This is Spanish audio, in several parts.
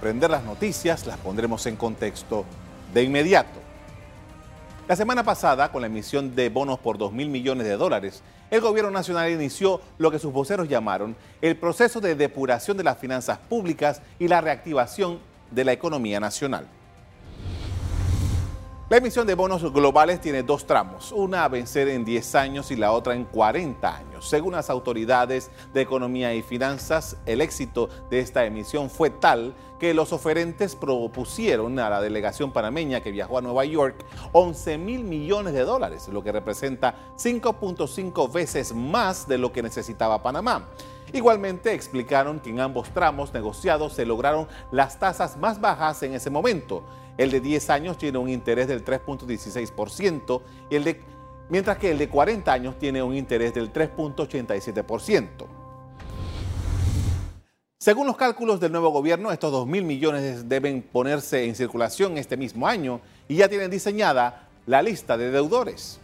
comprender las noticias, las pondremos en contexto de inmediato. La semana pasada, con la emisión de bonos por 2 mil millones de dólares, el gobierno nacional inició lo que sus voceros llamaron el proceso de depuración de las finanzas públicas y la reactivación de la economía nacional. La emisión de bonos globales tiene dos tramos, una a vencer en 10 años y la otra en 40 años. Según las autoridades de economía y finanzas, el éxito de esta emisión fue tal que los oferentes propusieron a la delegación panameña que viajó a Nueva York 11 mil millones de dólares, lo que representa 5.5 veces más de lo que necesitaba Panamá. Igualmente explicaron que en ambos tramos negociados se lograron las tasas más bajas en ese momento. El de 10 años tiene un interés del 3.16% y el de, mientras que el de 40 años tiene un interés del 3.87%. Según los cálculos del nuevo gobierno, estos 2 mil millones deben ponerse en circulación este mismo año y ya tienen diseñada la lista de deudores.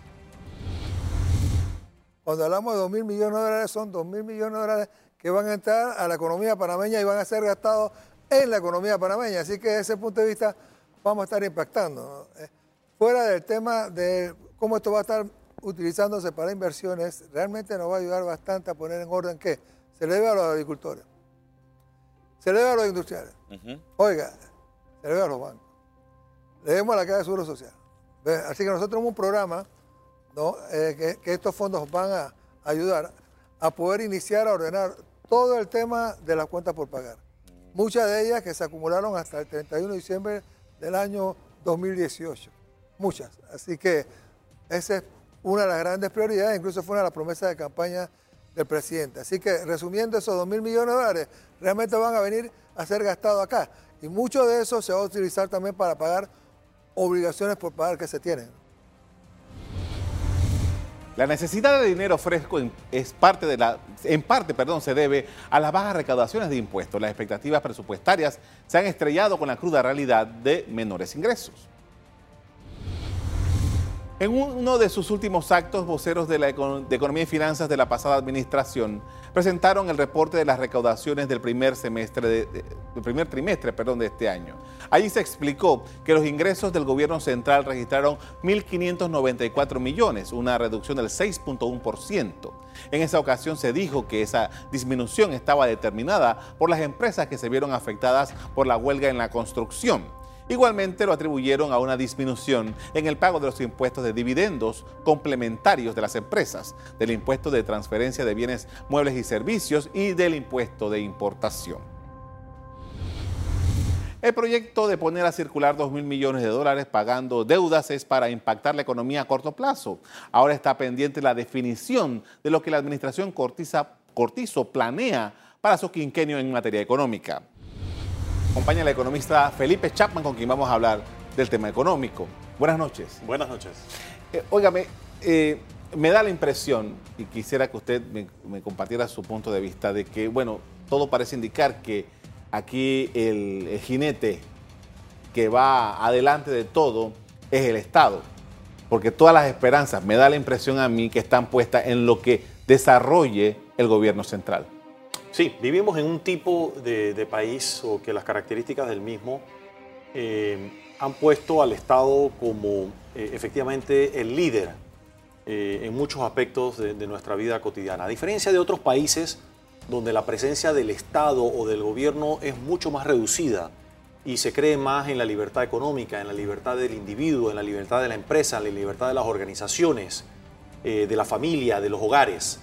Cuando hablamos de 2 mil millones de dólares, son 2 mil millones de dólares que van a entrar a la economía panameña y van a ser gastados en la economía panameña. Así que desde ese punto de vista vamos a estar impactando. Eh, fuera del tema de cómo esto va a estar utilizándose para inversiones, realmente nos va a ayudar bastante a poner en orden que se le debe a los agricultores, se le debe a los industriales, oiga, se le debe a los bancos, le debemos a la Caja de Seguro Social. Así que nosotros tenemos un programa eh, que, estos fondos van a ayudar a poder iniciar a ordenar todo el tema de las cuentas por pagar. Muchas de ellas que se acumularon hasta el 31 de diciembre del año 2018. Muchas. Así que esa es una de las grandes prioridades, incluso fue una de las promesas de campaña del presidente. Así que resumiendo, esos 2 mil millones de dólares realmente van a venir a ser gastados acá. Y mucho de eso se va a utilizar también para pagar obligaciones por pagar que se tienen. La necesidad de dinero fresco en, es parte de la, en parte perdón, se debe a las bajas recaudaciones de impuestos. Las expectativas presupuestarias se han estrellado con la cruda realidad de menores ingresos. En uno de sus últimos actos, voceros de, la Economía y Finanzas de la pasada administración presentaron el reporte de las recaudaciones del primer semestre de, primer trimestre, perdón, de este año. Allí se explicó que los ingresos del gobierno central registraron 1.594 millones, una reducción del 6.1%. En esa ocasión se dijo que esa disminución estaba determinada por las empresas que se vieron afectadas por la huelga en la construcción. Igualmente lo atribuyeron a una disminución en el pago de los impuestos de dividendos complementarios de las empresas, del impuesto de transferencia de bienes muebles y servicios y del impuesto de importación. El proyecto de poner a circular 2 mil millones de dólares pagando deudas es para impactar la economía a corto plazo. Ahora está pendiente la definición de lo que la administración Cortizo planea para su quinquenio en materia económica acompaña el economista Felipe Chapman, con quien vamos a hablar del tema económico. Buenas noches. Buenas noches. Eh, óigame, eh, me da la impresión, y quisiera que usted me, compartiera su punto de vista, de que, bueno, todo parece indicar que aquí el, jinete que va adelante de todo es el Estado. Porque todas las esperanzas, me da la impresión a mí, que están puestas en lo que desarrolle el gobierno central. Sí, vivimos en un tipo de, país o que las características del mismo eh, han puesto al Estado como eh, efectivamente el líder eh, en muchos aspectos de, nuestra vida cotidiana. A diferencia de otros países donde la presencia del Estado o del gobierno es mucho más reducida y se cree más en la libertad económica, en la libertad del individuo, en la libertad de la empresa, en la libertad de las organizaciones, de la familia, de los hogares.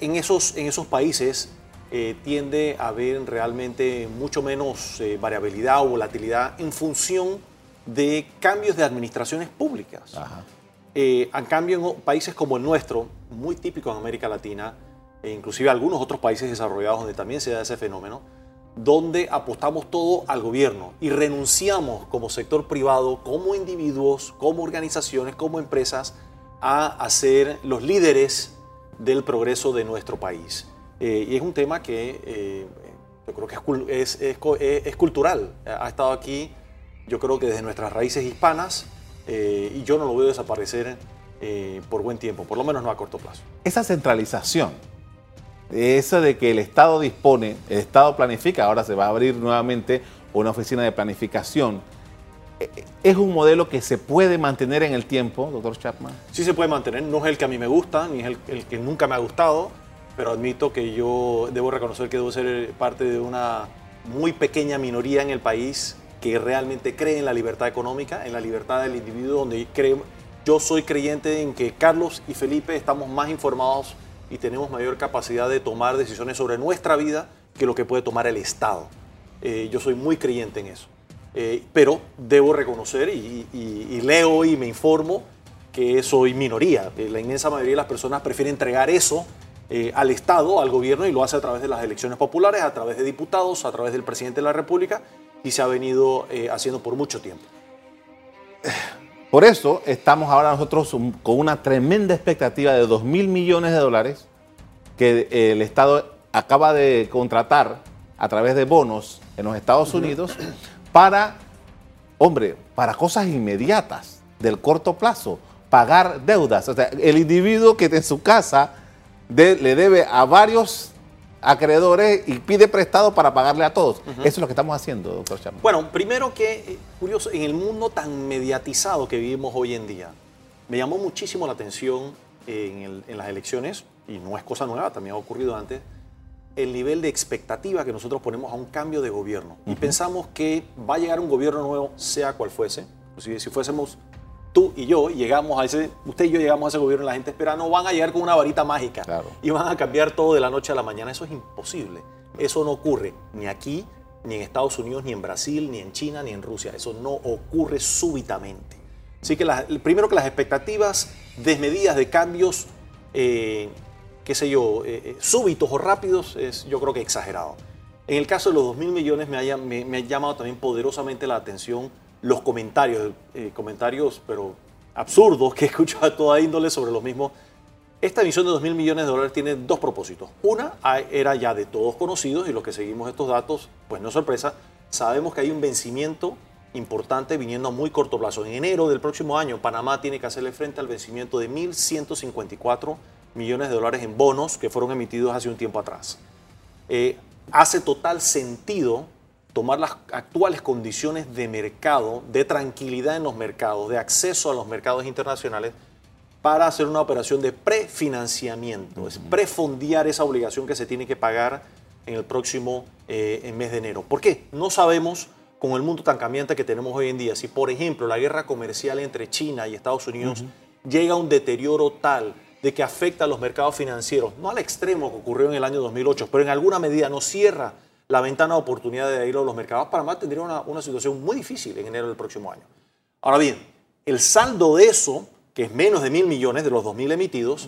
En, esos, en esos países eh, tiende a haber realmente mucho menos eh, variabilidad o volatilidad en función de cambios de administraciones públicas. en cambio, en países como el nuestro, muy típico en América Latina, e inclusive algunos otros países desarrollados donde también se da ese fenómeno, donde apostamos todo al gobierno y renunciamos como sector privado, como individuos, como organizaciones, como empresas, a ser los líderes del progreso de nuestro país. Eh, y es un tema que eh, yo creo que es, cultural. Ha estado aquí, yo creo que desde nuestras raíces hispanas, eh, y yo no lo veo desaparecer por buen tiempo, por lo menos no a corto plazo. Esa centralización Eso de que el Estado dispone, el Estado planifica, ahora se va a abrir nuevamente una oficina de planificación. ¿Es un modelo que se puede mantener en el tiempo, doctor Chapman? Sí se puede mantener, no es el que a mí me gusta, ni es el, que nunca me ha gustado, pero admito que yo debo reconocer que debo ser parte de una muy pequeña minoría en el país que realmente cree en la libertad económica, en la libertad del individuo, donde creo, yo soy creyente en que Carlos y Felipe estamos más informados y tenemos mayor capacidad de tomar decisiones sobre nuestra vida que lo que puede tomar el Estado. Eh, yo soy muy creyente en eso. Eh, pero debo reconocer y, leo y me informo que soy minoría. Eh, la inmensa mayoría de las personas prefieren entregar eso al Estado, al gobierno, y lo hace a través de las elecciones populares, a través de diputados, a través del presidente de la República, y se ha venido haciendo por mucho tiempo. Por eso estamos ahora nosotros con una tremenda expectativa de 2 mil millones de dólares que el Estado acaba de contratar a través de bonos en los Estados Unidos para, hombre, para cosas inmediatas, del corto plazo, pagar deudas. O sea, el individuo que en su casa le debe a varios acreedores y pide prestado para pagarle a todos. Eso es lo que estamos haciendo, doctor Chapman. Bueno, primero que, eh, curioso, en el mundo tan mediatizado que vivimos hoy en día, me llamó muchísimo la atención en, las elecciones, y no es cosa nueva, también ha ocurrido antes, el nivel de expectativa que nosotros ponemos a un cambio de gobierno. Y pensamos que va a llegar un gobierno nuevo, sea cual fuese. Si, si fuésemos tú y yo llegamos a ese, usted y yo llegamos a ese gobierno y la gente espera, no van a llegar con una varita mágica y van a cambiar todo de la noche a la mañana. Eso es imposible. Eso no ocurre ni aquí, ni en Estados Unidos, ni en Brasil, ni en China, ni en Rusia. Eso no ocurre súbitamente. Así que primero que las expectativas desmedidas de cambios, eh, qué sé yo, eh, eh, súbitos o rápidos, es yo creo que exagerado. En el caso de los 2 mil millones me, me ha llamado también poderosamente la atención los comentarios, eh, comentarios pero absurdos que he escuchado a toda índole sobre lo mismo. Esta emisión de 2 mil millones de dólares tiene dos propósitos. Una era ya de todos conocidos y los que seguimos estos datos, pues no sorpresa, sabemos que hay un vencimiento importante viniendo a muy corto plazo. En enero del próximo año, Panamá tiene que hacerle frente al vencimiento de 1.154 millones de dólares en bonos que fueron emitidos hace un tiempo atrás. Eh, hace total sentido tomar las actuales condiciones de mercado, de tranquilidad en los mercados, de acceso a los mercados internacionales, para hacer una operación de prefinanciamiento, es prefondear esa obligación que se tiene que pagar en el próximo eh, mes de enero. ¿Por qué? No sabemos con el mundo tan cambiante que tenemos hoy en día, si por ejemplo la guerra comercial entre China y Estados Unidos llega a un deterioro tal de que afecta a los mercados financieros, no al extremo que ocurrió en el año 2008, pero en alguna medida nos cierra la ventana de oportunidad de ir a los mercados, Panamá tendría una, una situación muy difícil en enero del próximo año. Ahora bien, el saldo de eso, que es menos de mil millones de los dos mil emitidos,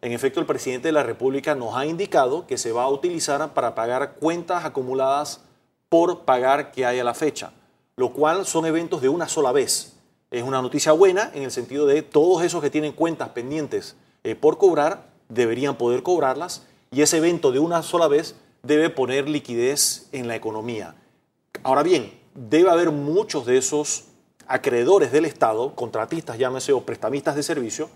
en efecto el presidente de la República nos ha indicado que se va a utilizar para pagar cuentas acumuladas por pagar que hay a la fecha, lo cual son eventos de una sola vez. Es una noticia buena en el sentido de todos esos que tienen cuentas pendientes eh, por cobrar deberían poder cobrarlas y ese evento de una sola vez debe poner liquidez en la economía. Ahora bien, debe haber muchos de esos acreedores del Estado, contratistas, llámese, o prestamistas de servicio,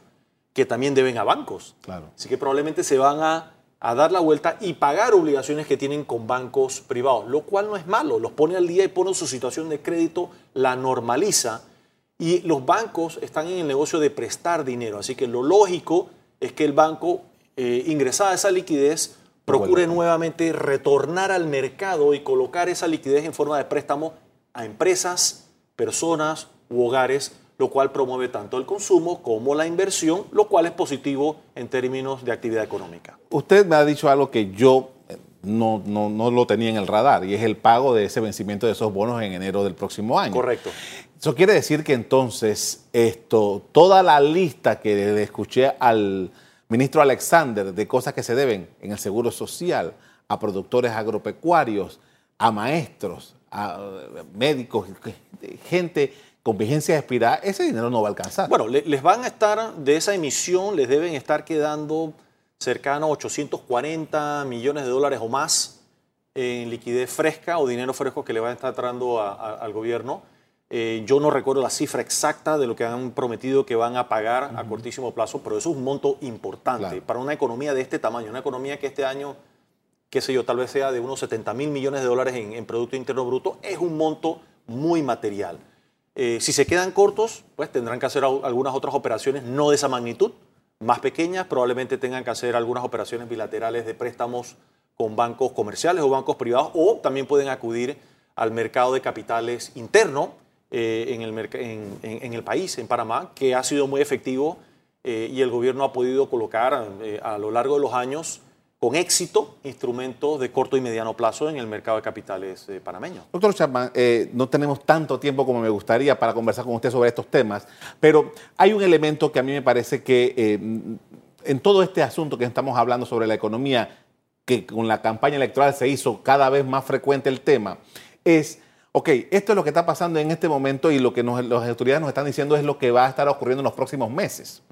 que también deben a bancos. Claro. Así que probablemente se van a, a, dar la vuelta y pagar obligaciones que tienen con bancos privados, lo cual no es malo, los pone al día y pone su situación de crédito, la normaliza. Y los bancos están en el negocio de prestar dinero, así que lo lógico es que el banco, eh, ingresada esa liquidez, procure nuevamente retornar al mercado y colocar esa liquidez en forma de préstamo a empresas, personas u hogares, lo cual promueve tanto el consumo como la inversión, lo cual es positivo en términos de actividad económica. Usted me ha dicho algo que yo eh, no, no, lo tenía en el radar y es el pago de ese vencimiento de esos bonos en enero del próximo año. Correcto. Eso quiere decir que entonces esto, toda la lista que le escuché al ministro Alexander, de cosas que se deben en el seguro social, a productores agropecuarios, a maestros, a médicos, gente con vigencia expirada, ese dinero no va a alcanzar. Bueno, les van a estar, de esa emisión, les deben estar quedando cercano a 840 millones de dólares o más en liquidez fresca o dinero fresco que le va a estar entrando al gobierno. Eh, yo no recuerdo la cifra exacta de lo que han prometido que van a pagar a cortísimo plazo, pero eso es un monto importante. Para una economía de este tamaño, una economía que este año qué sé yo, tal vez sea de unos 70 mil millones de dólares en, Producto Interno Bruto, es un monto muy material. Eh, si se quedan cortos, pues tendrán que hacer algunas otras operaciones no de esa magnitud, más pequeñas, probablemente tengan que hacer algunas operaciones bilaterales de préstamos con bancos comerciales o bancos privados, o también pueden acudir al mercado de capitales interno eh, en, el, en, el país, en Panamá, que ha sido muy efectivo eh, y el gobierno ha podido colocar a lo largo de los años con éxito instrumentos de corto y mediano plazo en el mercado de capitales eh, panameño. Doctor Chapman, eh, no tenemos tanto tiempo como me gustaría para conversar con usted sobre estos temas, pero hay un elemento que a mí me parece que eh, en todo este asunto que estamos hablando sobre la economía, que con la campaña electoral se hizo cada vez más frecuente el tema, es ok, esto es lo que está pasando en este momento y lo que las autoridades nos están diciendo es lo que va a estar ocurriendo en los próximos meses.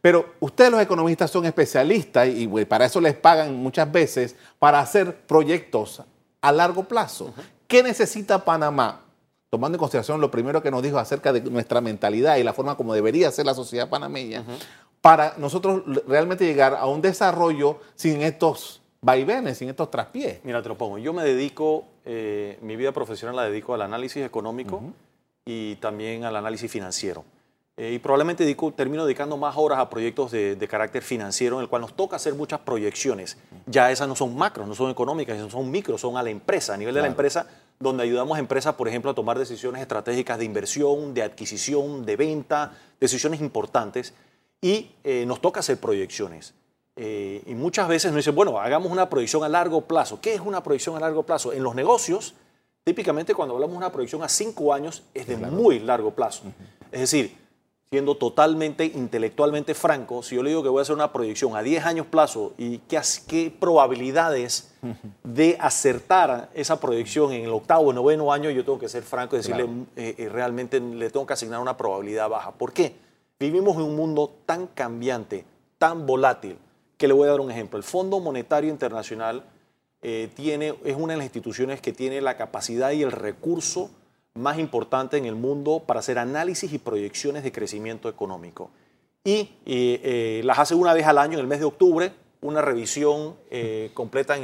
Pero ustedes los economistas son especialistas y para eso les pagan muchas veces para hacer proyectos a largo plazo. ¿Qué necesita Panamá? Tomando en consideración lo primero que nos dijo acerca de nuestra mentalidad y la forma como debería ser la sociedad panameña, para nosotros realmente llegar a un desarrollo sin estos vaivenes, sin estos traspiés. Mira, te lo pongo. Yo me dedico, eh, mi vida profesional la dedico al análisis económico y también al análisis financiero. Eh, y probablemente dedico, termino dedicando más horas a proyectos de, carácter financiero en el cual nos toca hacer muchas proyecciones. Ya esas no son macros, no son económicas, son micros, son a la empresa, a nivel de la empresa, donde ayudamos a empresas, por ejemplo, a tomar decisiones estratégicas de inversión, de adquisición, de venta, decisiones importantes. Y eh, nos toca hacer proyecciones. Eh, y muchas veces nos dicen, bueno, hagamos una proyección a largo plazo. ¿Qué es una proyección a largo plazo? En los negocios, típicamente cuando hablamos de una proyección a cinco años, es de muy largo plazo. Es decir, siendo totalmente intelectualmente franco, si yo le digo que voy a hacer una proyección a 10 años plazo y qué, qué probabilidades de acertar esa proyección en el octavo o noveno año, yo tengo que ser franco y decirle, eh, eh, realmente le tengo que asignar una probabilidad baja. ¿Por qué? Vivimos en un mundo tan cambiante, tan volátil, que le voy a dar un ejemplo. El Fondo Monetario Internacional eh, tiene, es una de las instituciones que tiene la capacidad y el recurso más importante en el mundo para hacer análisis y proyecciones de crecimiento económico. Y eh, las hace una vez al año, en el mes de octubre, una revisión eh, completa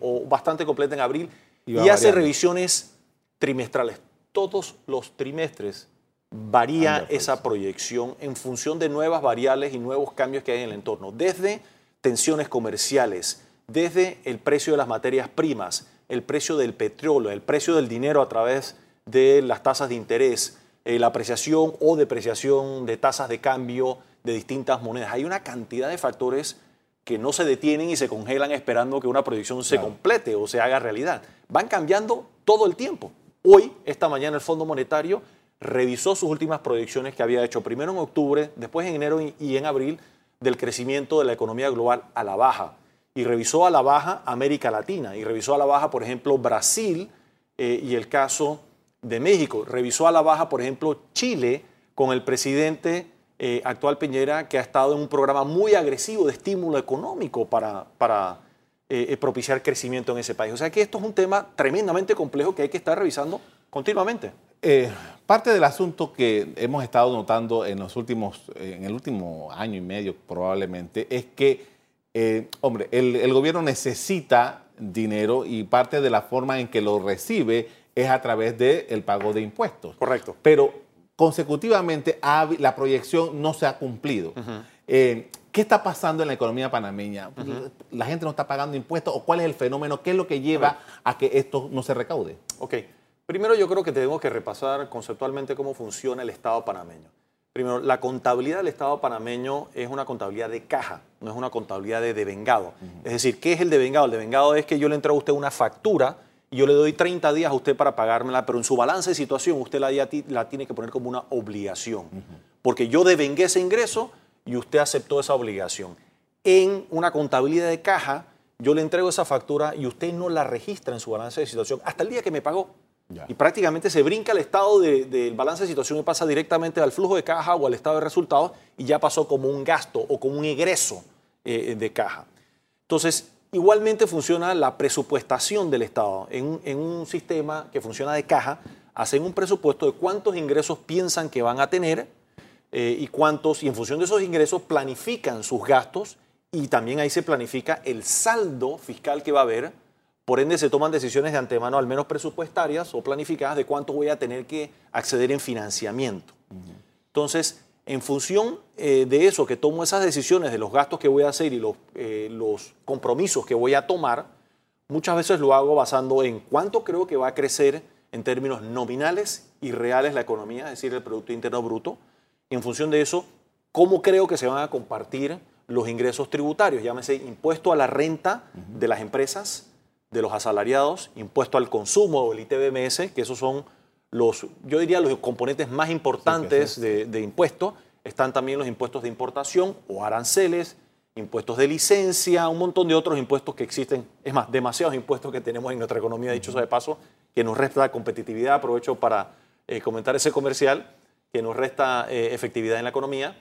o bastante completa en abril, y, hace revisiones trimestrales. Todos los trimestres varía esa proyección en función de nuevas variables y nuevos cambios que hay en el entorno. Desde tensiones comerciales, desde el precio de las materias primas, el precio del petróleo, el precio del dinero a través de las tasas de interés, eh, la apreciación o depreciación de tasas de cambio de distintas monedas. Hay una cantidad de factores que no se detienen y se congelan esperando que una proyección se complete o se haga realidad. Van cambiando todo el tiempo. Hoy, esta mañana, el Fondo Monetario revisó sus últimas proyecciones que había hecho primero en octubre, después en enero y en abril del crecimiento de la economía global a la baja. Y revisó a la baja América Latina, y revisó a la baja, por ejemplo, Brasil eh, y el caso de México. Revisó a la baja, por ejemplo, Chile con el presidente eh, actual Piñera, que ha estado en un programa muy agresivo de estímulo económico para, para eh, propiciar crecimiento en ese país. O sea que esto es un tema tremendamente complejo que hay que estar revisando continuamente. Eh, parte del asunto que hemos estado notando en los últimos, en el último año y medio probablemente, es que, eh, hombre, el, gobierno necesita dinero y parte de la forma en que lo recibe es a través del pago de impuestos. Correcto. Pero consecutivamente la proyección no se ha cumplido. Eh, ¿Qué está pasando en la economía panameña? ¿La gente no está pagando impuestos o cuál es el fenómeno? ¿Qué es lo que lleva a que esto no se recaude? Ok. Primero yo creo que tenemos que repasar conceptualmente cómo funciona el Estado panameño. Primero, la contabilidad del Estado panameño es una contabilidad de caja, no es una contabilidad de devengado. Es decir, ¿qué es el devengado? El devengado es que yo le entrego a usted una factura y yo le doy 30 días a usted para pagármela, pero en su balance de situación usted la, la tiene que poner como una obligación. Porque yo devengué ese ingreso y usted aceptó esa obligación. En una contabilidad de caja, yo le entrego esa factura y usted no la registra en su balance de situación hasta el día que me pagó. Y prácticamente se brinca el estado del balance de situación y pasa directamente al flujo de caja o al estado de resultados y ya pasó como un gasto o como un egreso eh, de caja. Entonces, igualmente funciona la presupuestación del Estado. En, un sistema que funciona de caja, hacen un presupuesto de cuántos ingresos piensan que van a tener eh, y cuántos, y en función de esos ingresos planifican sus gastos y también ahí se planifica el saldo fiscal que va a haber Por ende, se toman decisiones de antemano, al menos presupuestarias o planificadas, de cuánto voy a tener que acceder en financiamiento. Entonces, en función eh, de eso, que tomo esas decisiones de los gastos que voy a hacer y eh, los compromisos que voy a tomar, muchas veces lo hago basando en cuánto creo que va a crecer en términos nominales y reales la economía, es decir, el Producto Interno Bruto. En función de eso, cómo creo que se van a compartir los ingresos tributarios, llámese impuesto a la renta de las empresas, de los asalariados, impuesto al consumo o el ITBMS, que esos son los, yo diría, los componentes más importantes de, de impuestos. Están también los impuestos de importación o aranceles, impuestos de licencia, un montón de otros impuestos que existen. Es más, demasiados impuestos que tenemos en nuestra economía, dicho sea de paso, que nos resta competitividad. Aprovecho para eh, comentar ese comercial, que nos resta eh, efectividad en la economía.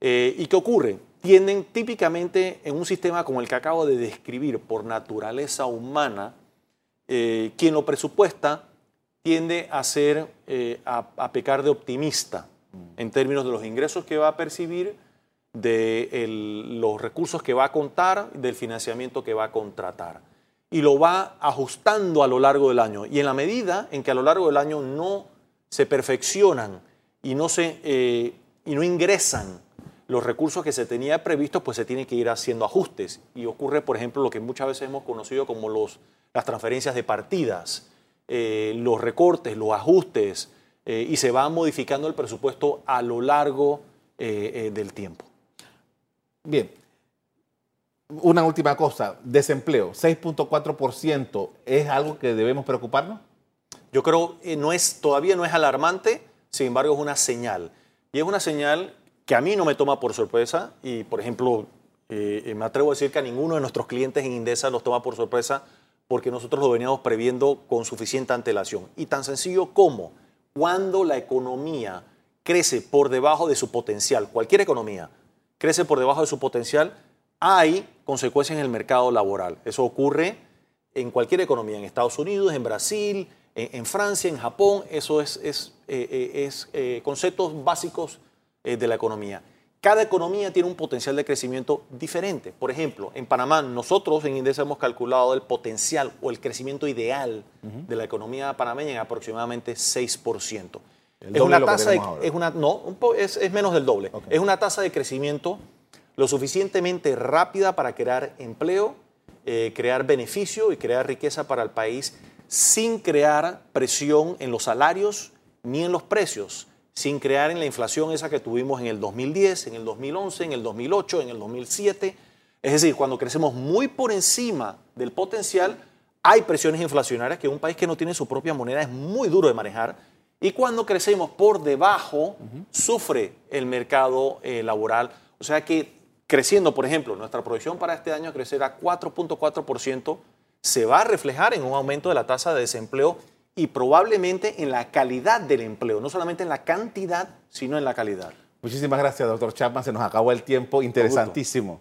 Eh, ¿Y qué ocurre? Tienden típicamente en un sistema como el que acabo de describir, por naturaleza humana, quien lo presupuesta tiende a ser, a, pecar de optimista en términos de los ingresos que va a percibir, de los recursos que va a contar, del financiamiento que va a contratar y lo va ajustando a lo largo del año. Y en la medida en que a lo largo del año no se perfeccionan y no, se, eh, y no ingresan los recursos que se tenía previstos, pues se tiene que ir haciendo ajustes. Y ocurre, por ejemplo, lo que muchas veces hemos conocido como los, las transferencias de partidas, eh, los recortes, los ajustes, eh, y se va modificando el presupuesto a lo largo del tiempo. Bien, una última cosa, desempleo, 6.4%, ¿es algo que debemos preocuparnos? Yo creo que no es, todavía no es alarmante, sin embargo es una señal. Y es una señal que a mí no me toma por sorpresa y, por ejemplo, eh, me atrevo a decir que a ninguno de nuestros clientes en Indesa los toma por sorpresa porque nosotros lo veníamos previendo con suficiente antelación. Y tan sencillo como cuando la economía crece por debajo de su potencial, cualquier economía crece por debajo de su potencial, hay consecuencias en el mercado laboral. Eso ocurre en cualquier economía, en Estados Unidos, en Brasil, en, Francia, en Japón. Eso es, es, eh, eh, eh, conceptos básicos de la economía. Cada economía tiene un potencial de crecimiento diferente. Por ejemplo, en Panamá, nosotros en Indesa hemos calculado el potencial o el crecimiento ideal de la economía panameña en aproximadamente 6%. es una tasa es una, no, es, menos del doble. Es una tasa de crecimiento lo suficientemente rápida para crear empleo, eh, crear beneficio y crear riqueza para el país sin crear presión en los salarios ni en los precios, sin crear en la inflación esa que tuvimos en el 2010, en el 2011, en el 2008, en el 2007. Es decir, cuando crecemos muy por encima del potencial, hay presiones inflacionarias que un país que no tiene su propia moneda es muy duro de manejar. Y cuando crecemos por debajo, sufre el mercado eh, laboral. O sea que creciendo, por ejemplo, nuestra producción para este año crecerá 4.4%, se va a reflejar en un aumento de la tasa de desempleo y probablemente en la calidad del empleo, no solamente en la cantidad, sino en la calidad. Muchísimas gracias, doctor Chapman. Se nos acabó el tiempo. Interesantísimo.